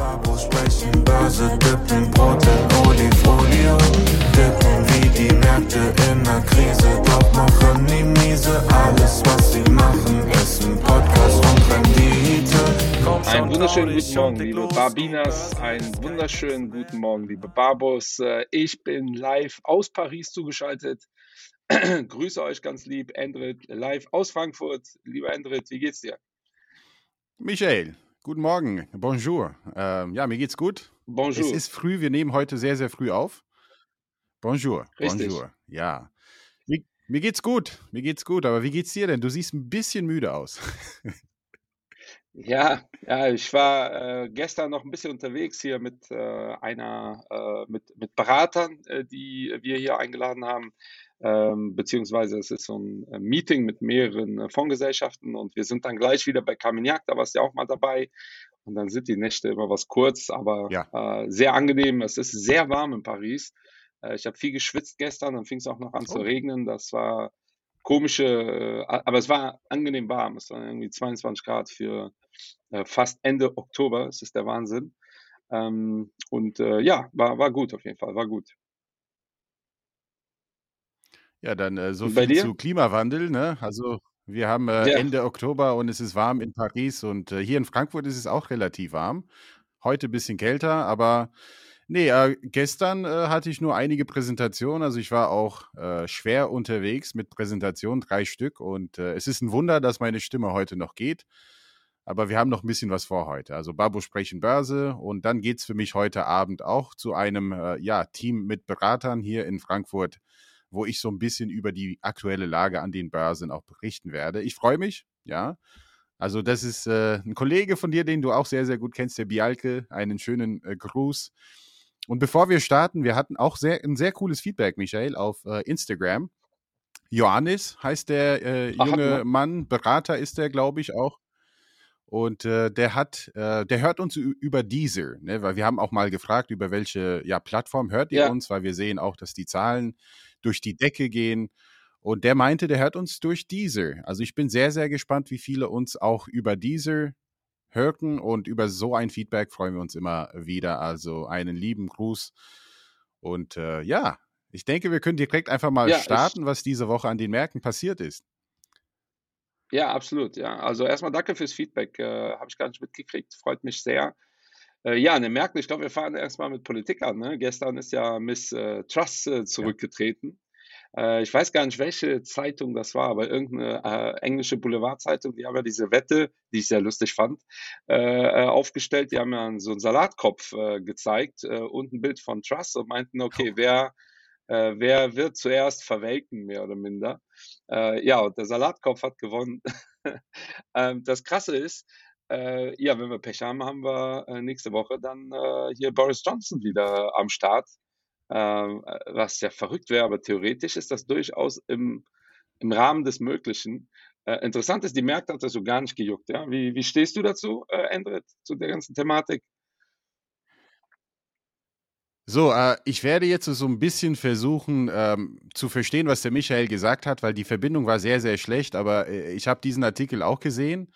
Babos sprechen Börse, dippen Brot in Olifolie. Dippen wie die Märkte in der Krise, doch machen nie miese. Alles, was sie machen, ist ein Podcast und Rendite. Einen wunderschönen guten Morgen, liebe Barbinas. Einen wunderschönen guten Morgen, liebe Barbos. Äh, Ich bin live aus Paris zugeschaltet. Grüße euch ganz lieb, Endrit, live aus Frankfurt. Lieber Endrit, wie geht's dir? Michael, guten Morgen. Bonjour. Ähm, ja, mir geht's gut. Bonjour. Es ist früh, wir nehmen heute sehr, sehr früh auf. Bonjour. Richtig. Bonjour. Ja. Mir, mir geht's gut. Mir geht's gut. Aber wie geht's dir denn? Du siehst ein bisschen müde aus. Ja, ja, ich war äh, gestern noch ein bisschen unterwegs hier mit äh, einer, äh, mit, mit Beratern, äh, die wir hier eingeladen haben. Ähm, beziehungsweise es ist so ein äh, Meeting mit mehreren äh, Fondsgesellschaften und wir sind dann gleich wieder bei Carmignac, da warst du ja auch mal dabei. Und dann sind die Nächte immer was kurz, aber Ja. sehr angenehm. Es ist sehr warm in Paris. Ich habe viel geschwitzt gestern, dann fing es auch noch an zu Oh. regnen. Das war komische, äh, aber es war angenehm warm. Es waren irgendwie 22 Grad für äh, fast Ende Oktober. Es ist der Wahnsinn. Ähm, und äh, ja, war, war gut auf jeden Fall, war gut. Ja, dann so viel dir? zu Klimawandel. Ne? Also wir haben äh, Ja, Ende Oktober und es ist warm in Paris und äh, hier in Frankfurt ist es auch relativ warm. Heute ein bisschen kälter, aber nee, äh, gestern äh, hatte ich nur einige Präsentationen. Also ich war auch äh, schwer unterwegs mit Präsentationen, drei Stück. Und äh, es ist ein Wunder, dass meine Stimme heute noch geht. Aber wir haben noch ein bisschen was vor heute. Also Babo sprechen Börse und dann geht es für mich heute Abend auch zu einem äh, ja, Team mit Beratern hier in Frankfurt, wo ich so ein bisschen über die aktuelle Lage an den Börsen auch berichten werde. Ich freue mich, ja. Also das ist äh, ein Kollege von dir, den du auch sehr, sehr gut kennst, der Bialke. Einen schönen Gruß. Und bevor wir starten, wir hatten auch sehr, ein sehr cooles Feedback, Michael, auf äh, Instagram. Johannes heißt der äh, ach, junge wir? Mann, Berater ist der, glaube ich, auch. Und äh, der hat, äh, der hört uns über Deezer, ne? weil wir haben auch mal gefragt, über welche ja, Plattform hört ihr Ja, uns, weil wir sehen auch, dass die Zahlen durch die Decke gehen. Und der meinte, der hört uns durch Deezer. Also ich bin sehr, sehr gespannt, wie viele uns auch über Deezer hörten und über so ein Feedback freuen wir uns immer wieder. Also einen lieben Gruß. Und äh, ja, ich denke, wir können direkt einfach mal ja, starten, was diese Woche an den Märkten passiert ist. ja, absolut. Ja, also erstmal danke fürs Feedback. Äh, Habe ich gar nicht mitgekriegt. Freut mich sehr. Äh, ja, in den Märkten, ich glaube, wir fahren erstmal mit Politik an. Ne? Gestern ist ja Miss äh, Truss äh, Ja. Äh, ich weiß gar nicht, welche Zeitung das war, aber irgendeine äh, englische Boulevardzeitung, die haben ja diese Wette, die ich sehr lustig fand, äh, äh, aufgestellt. Die haben ja so einen Salatkopf äh, gezeigt äh, und ein Bild von Truss und meinten, okay, wer, äh, wer wird zuerst verwelken, mehr oder minder. Äh, ja, und der Salatkopf hat gewonnen. ähm, das Krasse ist, äh, ja, wenn wir Pech haben, haben wir nächste Woche dann hier Boris Johnson wieder am Start. Ähm, äh, was ja verrückt wäre, aber theoretisch ist das durchaus im, im Rahmen des Möglichen. Äh, interessant ist, die Märkte hat das so gar nicht gejuckt. Ja? Wie, wie stehst du dazu, äh, Endrit, zu der ganzen Thematik? So, äh, ich werde jetzt so ein bisschen versuchen ähm, zu verstehen, was der Michael gesagt hat, weil die Verbindung war sehr, sehr schlecht, aber äh, ich habe diesen Artikel auch gesehen.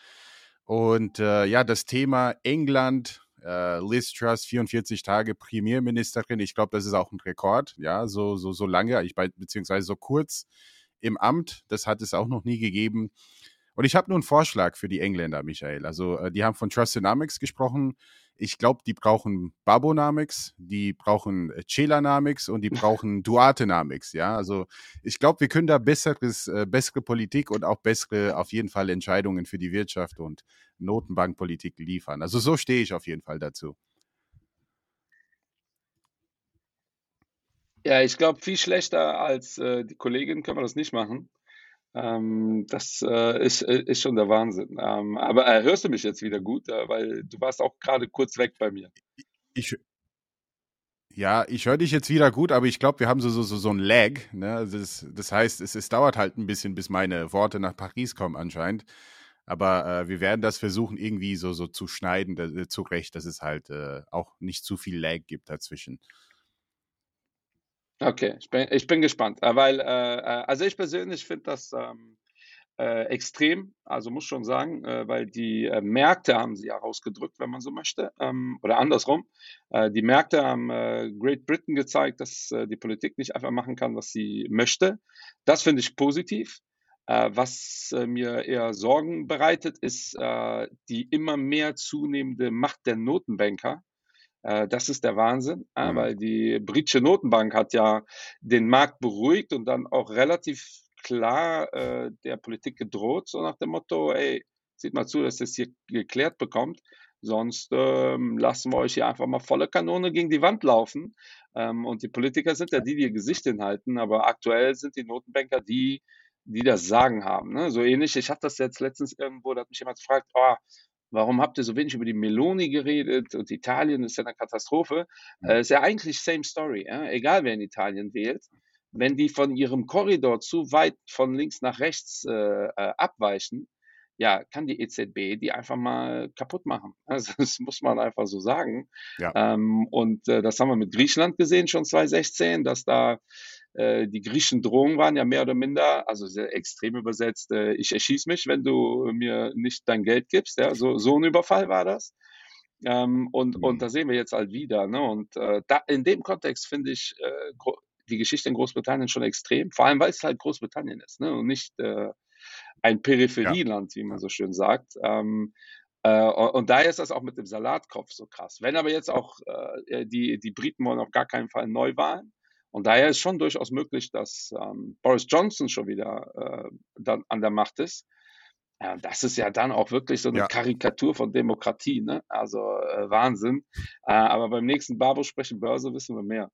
Und äh, ja, das Thema England, äh, Liz Truss, 44 Tage Premierministerin, ich glaube, das ist auch ein Rekord, ja, so, so, so lange, ich, beziehungsweise so kurz im Amt, das hat es auch noch nie gegeben. Und ich habe nur einen Vorschlag für die Engländer, Michael. Also, äh, die haben von Trust Dynamics gesprochen. Ich glaube, die brauchen Babonamics, die brauchen äh, Celanamics und die brauchen Duatenamics. Ja, also ich glaube, wir können da besseres, äh, bessere Politik und auch bessere, auf jeden Fall Entscheidungen für die Wirtschaft und Notenbankpolitik liefern. Also so stehe ich auf jeden Fall dazu. Ja, ich glaube, viel schlechter als äh, die Kollegin können wir das nicht machen. Ähm, das äh, ist, äh, ist schon der Wahnsinn. Ähm, aber äh, hörst du mich jetzt wieder gut? Äh, weil du warst auch gerade kurz weg bei mir. Ich, ja, ich höre dich jetzt wieder gut, aber ich glaube, wir haben so, so, so, so ein Lag. Ne? Also Das, das heißt, es, es dauert halt ein bisschen, bis meine Worte nach Paris kommen anscheinend. Aber äh, wir werden das versuchen, irgendwie so, so zu schneiden, da, äh, zurecht, dass es halt äh, auch nicht zu viel Lag gibt dazwischen. Okay, ich bin, ich bin gespannt, äh, weil, äh, äh, also ich persönlich finde das ähm, äh, extrem, also muss schon sagen, äh, weil die äh, Märkte haben sie ja rausgedrückt, wenn man so möchte, ähm, oder andersrum. Die Märkte haben Great Britain gezeigt, dass die Politik nicht einfach machen kann, was sie möchte. Das finde ich positiv. was mir eher Sorgen bereitet, ist die immer mehr zunehmende Macht der Notenbanker. Das ist der Wahnsinn, mhm. weil die britische Notenbank hat ja den Markt beruhigt und dann auch relativ klar äh, der Politik gedroht, so nach dem Motto, ey, sieht mal zu, dass das hier geklärt bekommt. Sonst ähm, lassen wir euch hier einfach mal volle Kanone gegen die Wand laufen. Ähm, und die Politiker sind ja die, die ihr Gesicht hinhalten, aber aktuell sind die Notenbanker die, die das Sagen haben. Ne? So ähnlich, ich habe das jetzt letztens irgendwo, da hat mich jemand gefragt, oh, warum habt ihr so wenig über die Meloni geredet und Italien ist ja eine Katastrophe. Äh, ist ja eigentlich same story, ja? egal wer in Italien wählt wenn die von ihrem Korridor zu weit von links nach rechts äh, äh abweichen, ja, kann die EZB die einfach mal kaputt machen. Also das muss man einfach so sagen. Ja. Ähm, und äh, das haben wir mit Griechenland gesehen schon 2016, dass da die griechischen Drohungen waren ja mehr oder minder, also sehr extrem übersetzt, äh, ich erschieß mich, wenn du mir nicht dein Geld gibst. Ja, so, so ein Überfall war das. Ähm, und, mhm. und da sehen wir jetzt halt wieder. Ne? Und äh, da, in dem Kontext finde ich äh, die Geschichte in Großbritannien schon extrem, vor allem weil es halt Großbritannien ist ne? und nicht äh, ein Peripherieland, ja. wie man so schön sagt. Ähm, äh, und daher ist das auch mit dem Salatkopf so krass. Wenn aber jetzt auch äh, die, die Briten wollen auf gar keinen Fall Neuwahlen. Und daher ist schon durchaus möglich, dass ähm, Boris Johnson schon wieder äh, dann an der Macht ist. Ja, das ist ja dann auch wirklich so eine ja. Karikatur von Demokratie, ne? Also äh, Wahnsinn. Äh, aber beim nächsten Babo sprechen Börse wissen wir mehr.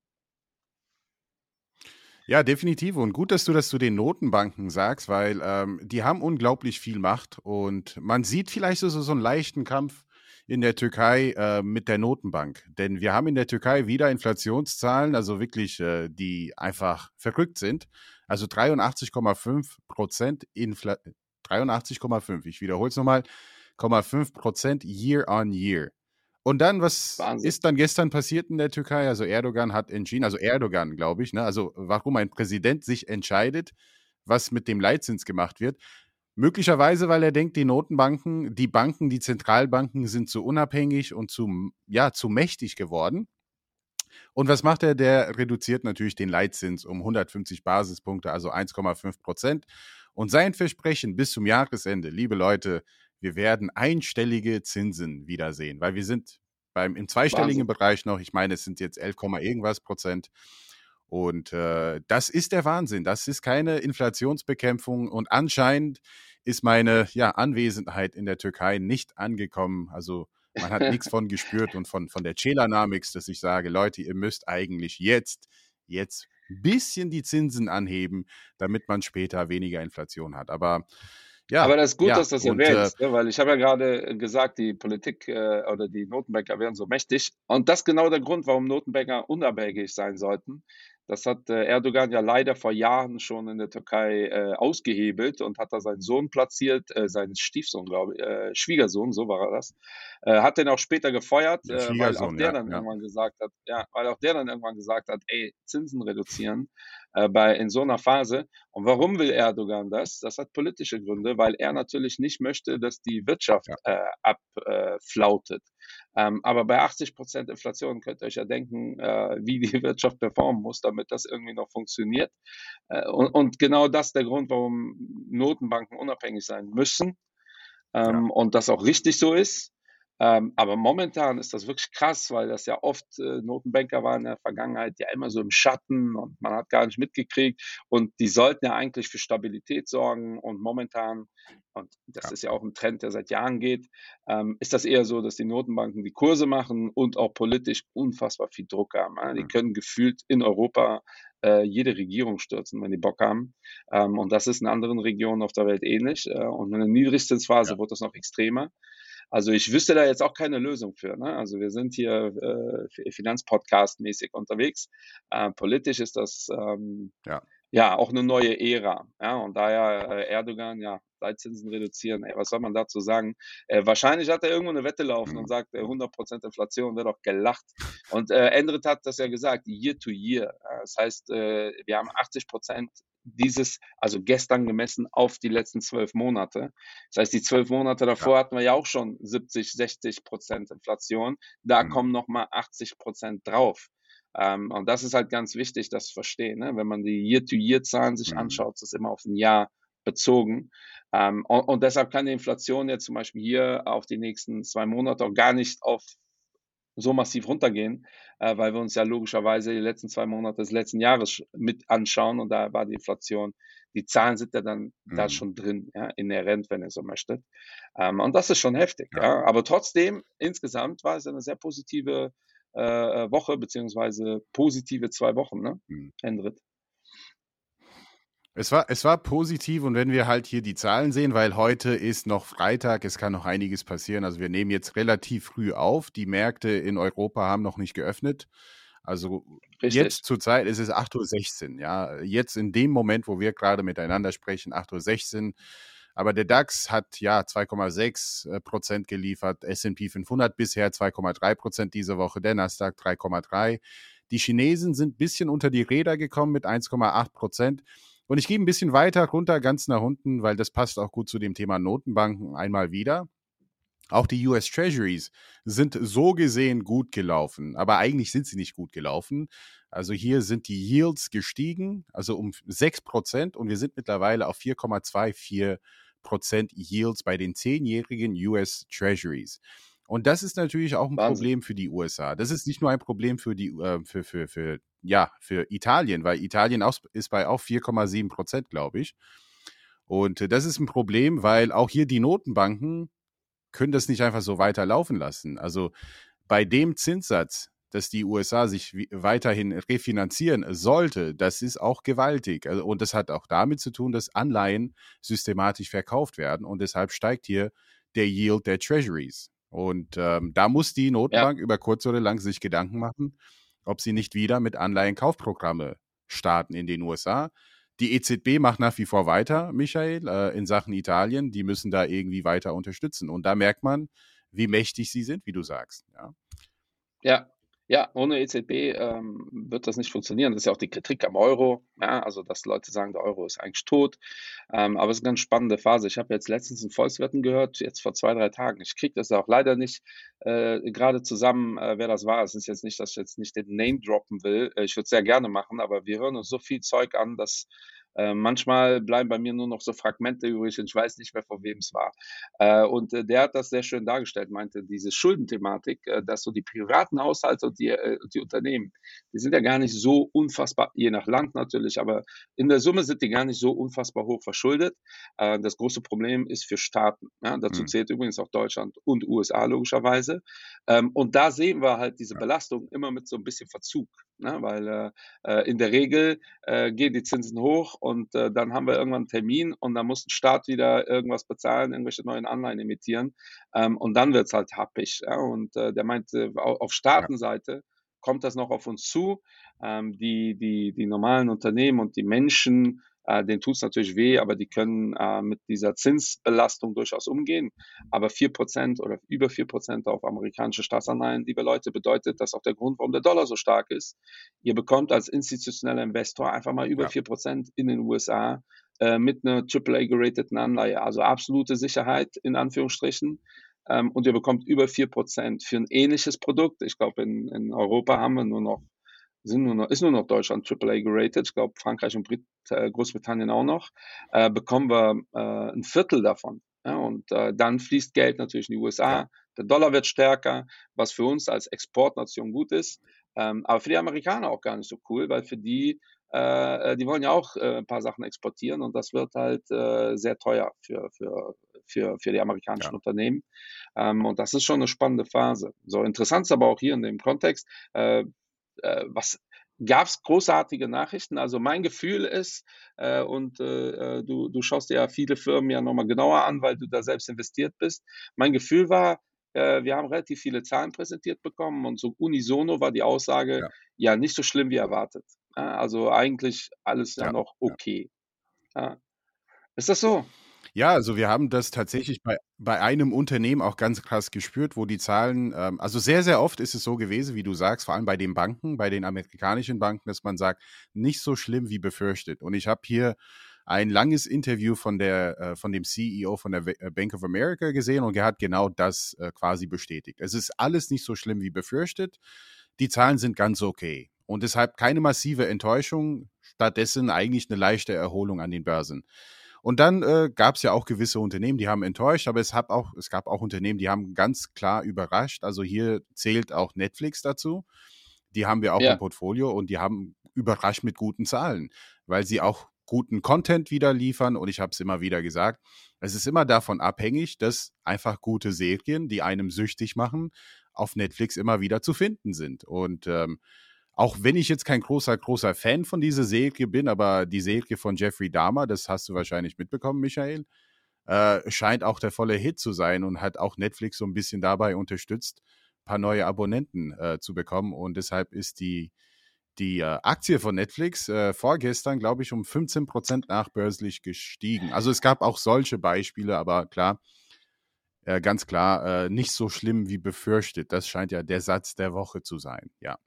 Ja, definitiv. Und gut, dass du das zu den Notenbanken sagst, weil ähm, die haben unglaublich viel Macht. Und man sieht vielleicht so, so einen leichten Kampf in der Türkei äh, mit der Notenbank. Denn wir haben in der Türkei wieder Inflationszahlen, also wirklich, äh, die einfach verrückt sind. Also 83,5 Prozent Infla 83,5, ich wiederhole es nochmal, 0,5 Prozent year on year. Und dann, was Wahnsinn. ist dann gestern passiert in der Türkei? Also Erdogan hat entschieden, also Erdogan, glaube ich, ne? also warum ein Präsident sich entscheidet, was mit dem Leitzins gemacht wird. Möglicherweise, weil er denkt, die Notenbanken, die Banken, die Zentralbanken sind zu unabhängig und zu, ja, zu mächtig geworden. Und was macht er? Der reduziert natürlich den Leitzins um 150 Basispunkte, also 1,5 Prozent. Und sein Versprechen bis zum Jahresende, liebe Leute, wir werden einstellige Zinsen wiedersehen, weil wir sind beim im zweistelligen Wahnsinn. Bereich noch. Ich meine, es sind jetzt 11, irgendwas Prozent. Und äh, das ist der Wahnsinn. Das ist keine Inflationsbekämpfung. Und anscheinend ist meine ja, Anwesenheit in der Türkei nicht angekommen. Also man hat nichts von gespürt und von, von der Celanamics, dass ich sage, Leute, ihr müsst eigentlich jetzt, jetzt ein bisschen die Zinsen anheben, damit man später weniger Inflation hat. Aber ja, aber das ist gut, ja, dass das erwähnst, äh, ne? weil ich habe ja gerade gesagt, die Politik äh, oder die Notenbanker wären so mächtig. Und das ist genau der Grund, warum Notenbanker unabhängig sein sollten. Das hat äh, Erdogan ja leider vor Jahren schon in der Türkei äh, ausgehebelt und hat da seinen Sohn platziert, äh, seinen Stiefsohn, glaube ich, äh, Schwiegersohn, so war er das. Äh, hat den auch später gefeuert, äh, weil auch der ja, dann ja. irgendwann gesagt hat, ja, weil auch der dann irgendwann gesagt hat, ey, Zinsen reduzieren bei in so einer Phase. Und warum will Erdogan das? Das hat politische Gründe, weil er natürlich nicht möchte, dass die Wirtschaft ja. abflautet. Ähm, aber bei 80 Prozent Inflation könnt ihr euch ja denken, äh, wie die Wirtschaft performen muss, damit das irgendwie noch funktioniert. Äh, und, und, genau das ist der Grund, warum Notenbanken unabhängig sein müssen. Ähm, ja. Und das auch richtig so ist. Ähm, aber momentan ist das wirklich krass, weil das ja oft äh, Notenbanker waren in der Vergangenheit ja immer so im Schatten und man hat gar nicht mitgekriegt und die sollten ja eigentlich für Stabilität sorgen und momentan, und das ja. ist ja auch ein Trend, der seit Jahren geht, ähm, ist das eher so, dass die Notenbanken die Kurse machen und auch politisch unfassbar viel Druck haben. Ja? Die mhm. können gefühlt in Europa äh, jede Regierung stürzen, wenn die Bock haben. Ähm, und das ist in anderen Regionen auf der Welt ähnlich. Äh, und in der Niedrigzinsphase ja. wird das noch extremer. Also ich wüsste da jetzt auch keine Lösung für. Ne? Also wir sind hier äh, Finanzpodcast-mäßig unterwegs. Äh, politisch ist das ähm, ja. ja auch eine neue Ära. Ja? Und daher äh, Erdogan, ja, Leitzinsen reduzieren. Ey, was soll man dazu sagen? Äh, wahrscheinlich hat er irgendwo eine Wette laufen und mhm. sagt, äh, 100% Inflation wird doch gelacht. Und äh, Endrit hat das ja gesagt, Year to Year. Das heißt, äh, wir haben 80% dieses, also gestern gemessen auf die letzten zwölf Monate. Das heißt, die zwölf Monate davor ja. hatten wir ja auch schon 70, 60 Prozent Inflation. Da mhm. kommen nochmal 80 Prozent drauf. Ähm, und das ist halt ganz wichtig, das zu verstehen. Ne? Wenn man die Year-to-Year-Zahlen sich mhm. anschaut, ist das immer auf ein Jahr bezogen. Ähm, und, und, deshalb kann die Inflation jetzt zum Beispiel hier auf die nächsten zwei Monate auch gar nicht auf so massiv runtergehen, äh, weil wir uns ja logischerweise die letzten zwei Monate des letzten Jahres mit anschauen und da war die Inflation, die Zahlen sind ja dann mhm. da schon drin, ja, inhärent, wenn ihr so möchtet. Ähm, und das ist schon heftig, ja. ja. Aber trotzdem, insgesamt war es eine sehr positive äh, Woche, beziehungsweise positive zwei Wochen, ne? Mhm. Hendrit. Es war, es war positiv und wenn wir halt hier die Zahlen sehen, weil heute ist noch Freitag, es kann noch einiges passieren. Also wir nehmen jetzt relativ früh auf. Die Märkte in Europa haben noch nicht geöffnet. Also Richtig. jetzt zur Zeit ist es 8.16 Uhr. Ja, jetzt in dem Moment, wo wir gerade miteinander sprechen, 8.16 Uhr. Aber der DAX hat ja 2,6 äh, Prozent geliefert, S&P 500 bisher 2,3 Prozent diese Woche, der Nasdaq 3,3. Die Chinesen sind ein bisschen unter die Räder gekommen mit 1,8 Prozent. Und ich gehe ein bisschen weiter runter, ganz nach unten, weil das passt auch gut zu dem Thema Notenbanken einmal wieder. Auch die US Treasuries sind so gesehen gut gelaufen, aber eigentlich sind sie nicht gut gelaufen. Also hier sind die Yields gestiegen, also um 6% und wir sind mittlerweile auf 4,24% Yields bei den zehnjährigen US Treasuries. Und das ist natürlich auch ein Wahnsinn. Problem für die USA. Das ist nicht nur ein Problem für die äh, für, für, für, ja, für Italien, weil Italien auch, ist bei auch 4,7 Prozent, glaube ich. Und äh, das ist ein Problem, weil auch hier die Notenbanken können das nicht einfach so weiterlaufen lassen. Also bei dem Zinssatz, dass die USA sich weiterhin refinanzieren sollte, das ist auch gewaltig. Also, und das hat auch damit zu tun, dass Anleihen systematisch verkauft werden und deshalb steigt hier der Yield der Treasuries. Und ähm, da muss die Notenbank ja. über kurz oder lang sich Gedanken machen, ob sie nicht wieder mit Anleihenkaufprogramme starten in den USA. Die EZB macht nach wie vor weiter, Michael, äh, in Sachen Italien. Die müssen da irgendwie weiter unterstützen. Und da merkt man, wie mächtig sie sind, wie du sagst. Ja, ja ja, ohne EZB ähm, wird das nicht funktionieren. Das ist ja auch die Kritik am Euro. Ja, also, dass Leute sagen, der Euro ist eigentlich tot. Ähm, aber es ist eine ganz spannende Phase. Ich habe jetzt letztens einen Volkswirten gehört, jetzt vor zwei, drei Tagen. Ich kriege das auch leider nicht äh, gerade zusammen, äh, wer das war. Es ist jetzt nicht, dass ich jetzt nicht den Name droppen will. Äh, ich würde es sehr gerne machen, aber wir hören uns so viel Zeug an, dass äh, manchmal bleiben bei mir nur noch so Fragmente übrig und ich weiß nicht mehr, von wem es war. Äh, und äh, der hat das sehr schön dargestellt, meinte, diese Schuldenthematik, äh, dass so die privaten Haushalte und die, äh, die Unternehmen, die sind ja gar nicht so unfassbar, je nach Land natürlich, aber in der Summe sind die gar nicht so unfassbar hoch verschuldet. Das große Problem ist für Staaten. Ja? Dazu mhm. zählt übrigens auch Deutschland und USA logischerweise. Ähm, und da sehen wir halt diese Belastung immer mit so ein bisschen Verzug, ne? weil in der Regel gehen die Zinsen hoch und äh, dann haben wir irgendwann einen Termin und dann muss ein Staat wieder irgendwas bezahlen, irgendwelche neuen Anleihen emittieren ähm, und dann wird es halt happig. Ja? Und äh, der meinte, auf Staatenseite kommt das noch auf uns zu. Ähm, die, die, die normalen Unternehmen und die Menschen äh, denen tut es natürlich weh, aber die können äh, mit dieser Zinsbelastung durchaus umgehen. Aber 4% oder über 4% auf amerikanische Staatsanleihen, liebe Leute, bedeutet das auch der Grund, warum der Dollar so stark ist. Ihr bekommt als institutioneller Investor einfach mal über ja. 4% in den USA äh, mit einer AAA-gerateten Anleihe, also absolute Sicherheit in Anführungsstrichen. Ähm, und ihr bekommt über 4% für ein ähnliches Produkt. Ich glaube, in, in Europa haben wir nur noch sind nur noch, ist nur noch Deutschland AAA geratet, ich glaube Frankreich und Brit äh, Großbritannien auch noch, äh, bekommen wir äh, ein Viertel davon. Ja, und äh, dann fließt Geld natürlich in die USA, der Dollar wird stärker, was für uns als Exportnation gut ist, ähm, aber für die Amerikaner auch gar nicht so cool, weil für die, äh, die wollen ja auch äh, ein paar Sachen exportieren und das wird halt äh, sehr teuer für, für, für, für die amerikanischen ja. Unternehmen. Ähm, und das ist schon eine spannende Phase. So interessant ist aber auch hier in dem Kontext, äh, äh, was gab es großartige Nachrichten. Also mein Gefühl ist, äh, und äh, äh, du, du schaust dir ja viele Firmen ja nochmal genauer an, weil du da selbst investiert bist. Mein Gefühl war, äh, wir haben relativ viele Zahlen präsentiert bekommen und so unisono war die Aussage, ja, ja nicht so schlimm wie erwartet. Ja, also eigentlich alles ja, ja noch okay. Ist das so? Ja, also wir haben das tatsächlich bei, bei einem Unternehmen auch ganz krass gespürt, wo die Zahlen, ähm, also sehr, sehr oft ist es so gewesen, wie du sagst, vor allem bei den Banken, bei den amerikanischen Banken, dass man sagt, nicht so schlimm wie befürchtet. Und ich habe hier ein langes Interview von der äh, von dem CEO von der äh, Bank of America gesehen und er hat genau das äh, quasi bestätigt. Es ist alles nicht so schlimm wie befürchtet. Die Zahlen sind ganz okay und deshalb keine massive Enttäuschung, stattdessen eigentlich eine leichte Erholung an den Börsen. Und dann äh, gab es ja auch gewisse Unternehmen, die haben enttäuscht, aber es, hat auch, es gab auch Unternehmen, die haben ganz klar überrascht. Also hier zählt auch Netflix dazu. Die haben wir auch ja. im Portfolio und die haben überrascht mit guten Zahlen, weil sie auch guten Content wieder liefern. Und ich habe es immer wieder gesagt, es ist immer davon abhängig, dass einfach gute Serien, die einem süchtig machen, auf Netflix immer wieder zu finden sind. Und ähm, auch wenn ich jetzt kein großer, großer Fan von dieser Serie bin, aber die Serie von Jeffrey Dahmer, das hast du wahrscheinlich mitbekommen, Michael, äh, scheint auch der volle Hit zu sein und hat auch Netflix so ein bisschen dabei unterstützt, ein paar neue Abonnenten äh, zu bekommen. Und deshalb ist die, die äh, Aktie von Netflix äh, vorgestern, glaube ich, um 15 Prozent nachbörslich gestiegen. Also es gab auch solche Beispiele, aber klar, äh, ganz klar, äh, nicht so schlimm wie befürchtet. Das scheint ja der Satz der Woche zu sein, ja.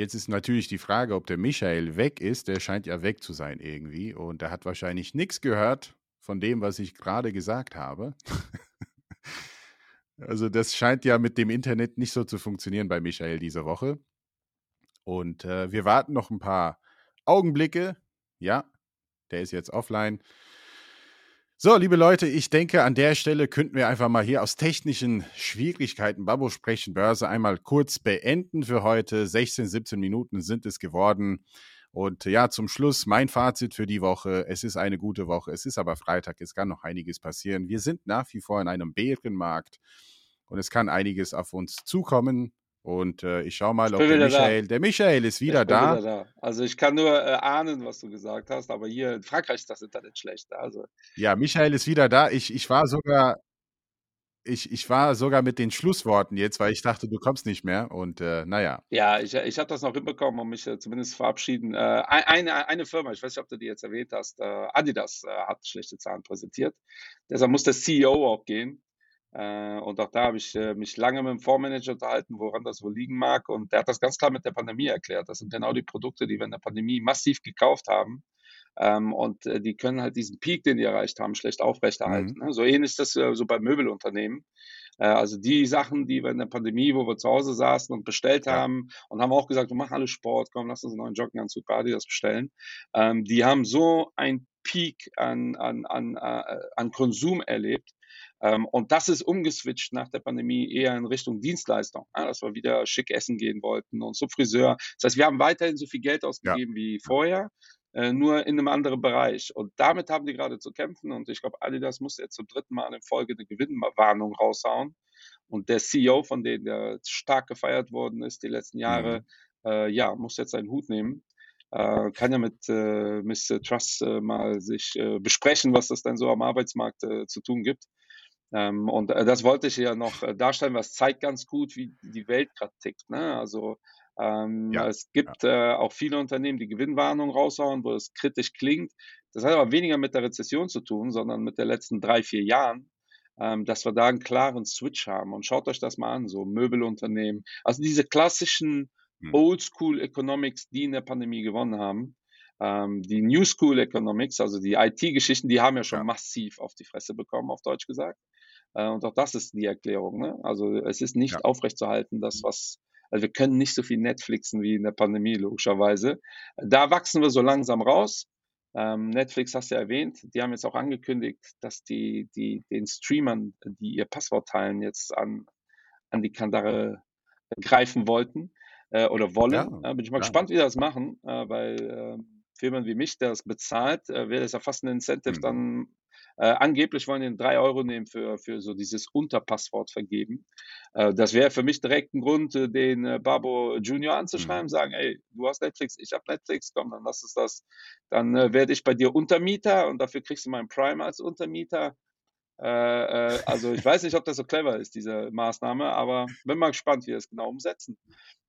Jetzt ist natürlich die Frage, ob der Michael weg ist. Der scheint ja weg zu sein irgendwie. Und er hat wahrscheinlich nichts gehört von dem, was ich gerade gesagt habe. also das scheint ja mit dem Internet nicht so zu funktionieren bei Michael diese Woche. Und äh, wir warten noch ein paar Augenblicke. Ja, der ist jetzt offline. So, liebe Leute, ich denke, an der Stelle könnten wir einfach mal hier aus technischen Schwierigkeiten Babo sprechen Börse einmal kurz beenden für heute. 16, 17 Minuten sind es geworden. Und ja, zum Schluss mein Fazit für die Woche. Es ist eine gute Woche. Es ist aber Freitag. Es kann noch einiges passieren. Wir sind nach wie vor in einem Bärenmarkt und es kann einiges auf uns zukommen. Und äh, ich schaue mal, ob der Michael, da. der Michael ist wieder, da. wieder da. Also ich kann nur äh, ahnen, was du gesagt hast, aber hier in Frankreich ist das Internet schlecht. Also. Ja, Michael ist wieder da. Ich, ich war sogar, ich, ich war sogar mit den Schlussworten jetzt, weil ich dachte, du kommst nicht mehr. Und äh, naja. Ja, ich, ich habe das noch hinbekommen und mich äh, zumindest verabschieden. Äh, eine, eine Firma, ich weiß nicht, ob du die jetzt erwähnt hast, äh, Adidas hat schlechte Zahlen präsentiert. Deshalb muss der CEO auch gehen. Äh, und auch da habe ich äh, mich lange mit dem Fondsmanager unterhalten, woran das wohl liegen mag. Und der hat das ganz klar mit der Pandemie erklärt. Das sind genau die Produkte, die wir in der Pandemie massiv gekauft haben. Ähm, und äh, die können halt diesen Peak, den die erreicht haben, schlecht aufrechterhalten. Mhm. Ne? So ähnlich ist das so bei Möbelunternehmen. also die Sachen, die wir in der Pandemie, wo wir zu Hause saßen und bestellt ja. haben und haben auch gesagt, wir machen alle Sport, komm, lass uns einen neuen Jogginganzug bei Adidas bestellen. Ähm, die haben so ein Peak an, an, an, an Konsum erlebt, und das ist umgeswitcht nach der Pandemie eher in Richtung Dienstleistung, dass wir wieder schick essen gehen wollten und zum Friseur. Das heißt, wir haben weiterhin so viel Geld ausgegeben ja. wie vorher, äh, nur in einem anderen Bereich. Und damit haben die gerade zu kämpfen. Und ich glaube, Adidas muss jetzt zum dritten Mal in Folge eine Gewinnwarnung raushauen. Und der CEO, von dem der stark gefeiert worden ist die letzten Jahre, mhm. äh, ja, muss jetzt seinen Hut nehmen. Äh, kann ja mit äh, Mr. Truss äh, mal sich äh, besprechen, was das denn so am Arbeitsmarkt zu tun gibt. Ähm, und äh, das wollte ich ja noch äh, darstellen, was zeigt ganz gut, wie die Welt gerade tickt. Ne? Also ähm, ja, es gibt ja. äh, auch viele Unternehmen, die Gewinnwarnungen raushauen, wo es kritisch klingt. Das hat aber weniger mit der Rezession zu tun, sondern mit den letzten drei, vier Jahren, ähm, dass wir da einen klaren Switch haben. Und schaut euch das mal an, so Möbelunternehmen. Also diese klassischen hm. Oldschool Economics, die in der Pandemie gewonnen haben. Ähm, die New School Economics, also die IT-Geschichten, die haben ja schon ja. massiv auf die Fresse bekommen, auf Deutsch gesagt. Äh, und auch das ist die Erklärung. Ne? Also es ist nicht ja. aufrechtzuerhalten, das, was, also wir können nicht so viel Netflixen wie in der Pandemie, logischerweise. Da wachsen wir so langsam raus. Ähm, Netflix hast du ja erwähnt, die haben jetzt auch angekündigt, dass die, die den Streamern, die ihr Passwort teilen, jetzt an, an die Kandare greifen wollten äh, oder wollen. Ja, äh, bin ich mal ja. gespannt, wie die das machen, äh, weil äh, Firmen wie mich, der das bezahlt, äh, wäre das ja fast ein Incentive, mhm. dann äh, angeblich wollen die drei Euro nehmen für, für so dieses Unterpasswort vergeben. Äh, das wäre für mich direkt ein Grund, äh, den äh, Babo Junior anzuschreiben, mhm. sagen, ey, du hast Netflix, ich habe Netflix, komm, dann lass es das. Dann äh, werde ich bei dir Untermieter und dafür kriegst du meinen Prime als Untermieter. Äh, also ich weiß nicht, ob das so clever ist, diese Maßnahme, aber bin mal gespannt, wie wir es genau umsetzen.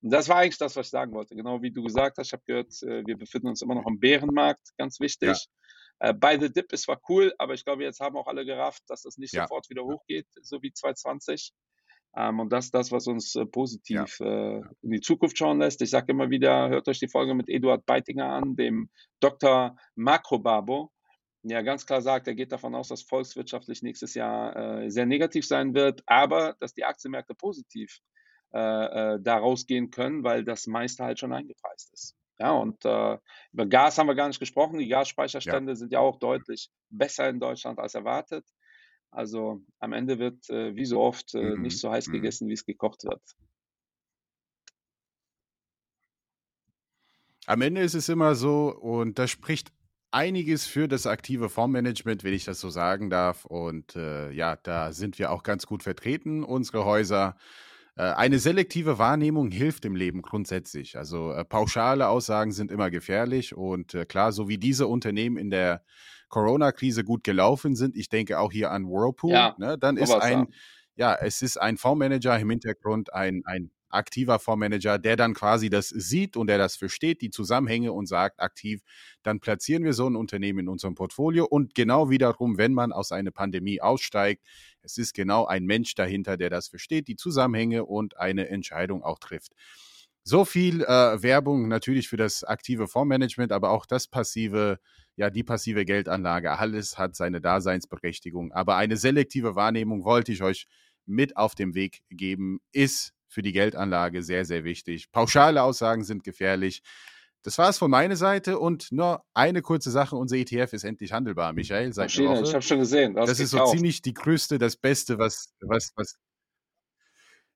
Und das war eigentlich das, was ich sagen wollte. Genau wie du gesagt hast, ich habe gehört, wir befinden uns immer noch am Bärenmarkt, ganz wichtig. Ja. Äh, by the Dip ist zwar cool, aber ich glaube, jetzt haben auch alle gerafft, dass das nicht Ja. sofort wieder hochgeht, so wie 2020. Ähm, und das ist das, was uns äh, positiv äh, in die Zukunft schauen lässt. Ich sage immer wieder, hört euch die Folge mit Eduard Beitinger an, dem Dr. Makrobabo, der ganz klar sagt, er geht davon aus, dass volkswirtschaftlich nächstes Jahr äh, sehr negativ sein wird, aber dass die Aktienmärkte positiv äh, äh, da rausgehen können, weil das meiste halt schon eingepreist ist. Ja, und äh, über Gas haben wir gar nicht gesprochen. Die Gasspeicherstände sind ja auch deutlich besser in Deutschland als erwartet. Also am Ende wird äh, wie so oft äh, Mhm, nicht so heiß mhm. gegessen, wie es gekocht wird. Am Ende ist es immer so, und da spricht einiges für das aktive Fondsmanagement, wenn ich das so sagen darf. Und äh, ja, da sind wir auch ganz gut vertreten, unsere Häuser. Äh, eine selektive Wahrnehmung hilft im Leben grundsätzlich. Also äh, pauschale Aussagen sind immer gefährlich. Und äh, klar, so wie diese Unternehmen in der Corona-Krise gut gelaufen sind, ich denke auch hier an Whirlpool, Ja, ne, dann ist ein, ja, es ist ein Fondsmanager im Hintergrund, ein, ein aktiver Fondsmanager, der dann quasi das sieht und der das versteht, die Zusammenhänge und sagt aktiv, dann platzieren wir so ein Unternehmen in unserem Portfolio und genau wiederum, wenn man aus einer Pandemie aussteigt, es ist genau ein Mensch dahinter, der das versteht, die Zusammenhänge und eine Entscheidung auch trifft. So viel äh, Werbung natürlich für das aktive Fondsmanagement, aber auch das passive, ja, die passive Geldanlage, alles hat seine Daseinsberechtigung. Aber eine selektive Wahrnehmung wollte ich euch mit auf den Weg geben, ist für die Geldanlage sehr, sehr wichtig. Pauschale Aussagen sind gefährlich. Das war es von meiner Seite und nur eine kurze Sache. Unser ETF ist endlich handelbar, Michael, seit Maschine, ich Woche. habe schon gesehen. Das ist so gekauft. ziemlich die größte, das Beste, was, was, was.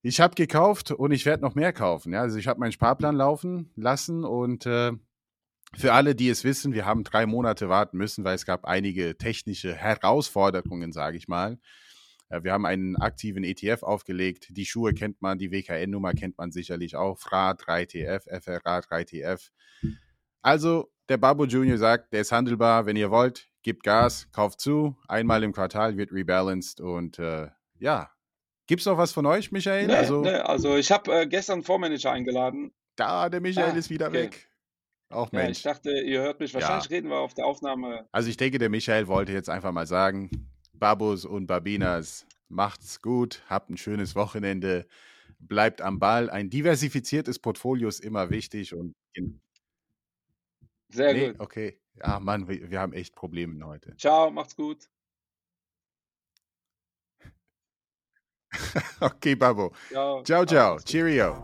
Ich habe gekauft und ich werde noch mehr kaufen. Ja, also ich habe meinen Sparplan laufen lassen und äh, für alle, die es wissen, wir haben drei Monate warten müssen, weil es gab einige technische Herausforderungen, sage ich mal. Äh, Wir haben einen aktiven ETF aufgelegt. Die Schuhe kennt man, die WKN-Nummer kennt man sicherlich auch. FRA 3TF, FRA 3TF. Also, der Babu Junior sagt, der ist handelbar. Wenn ihr wollt, gebt Gas, kauft zu. Einmal im Quartal wird rebalanced. Und äh, ja, gibt's noch was von euch, Michael? Nee, also, nee, also ich habe äh, gestern einen Fondsmanager eingeladen. da, der Michael Ah, ist wieder okay. weg. Auch Ja, ich Mensch. dachte, ihr hört mich. Ja. Wahrscheinlich reden wir auf der Aufnahme. Also ich denke, der Michael wollte jetzt einfach mal sagen, Babus und Babinas, macht's gut, habt ein schönes Wochenende, bleibt am Ball. Ein diversifiziertes Portfolio ist immer wichtig und Sehr nee, gut. okay. Ja, Mann, wir, wir haben echt Probleme heute. Ciao, macht's gut. Okay, Babo. Ciao. Ciao, ciao. Cheerio.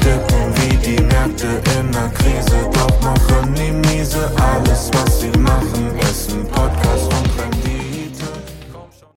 Dippen wie die Märkte in der Krise, doch machen die miese. Alles, was sie machen, ist ein Podcast und Rendite.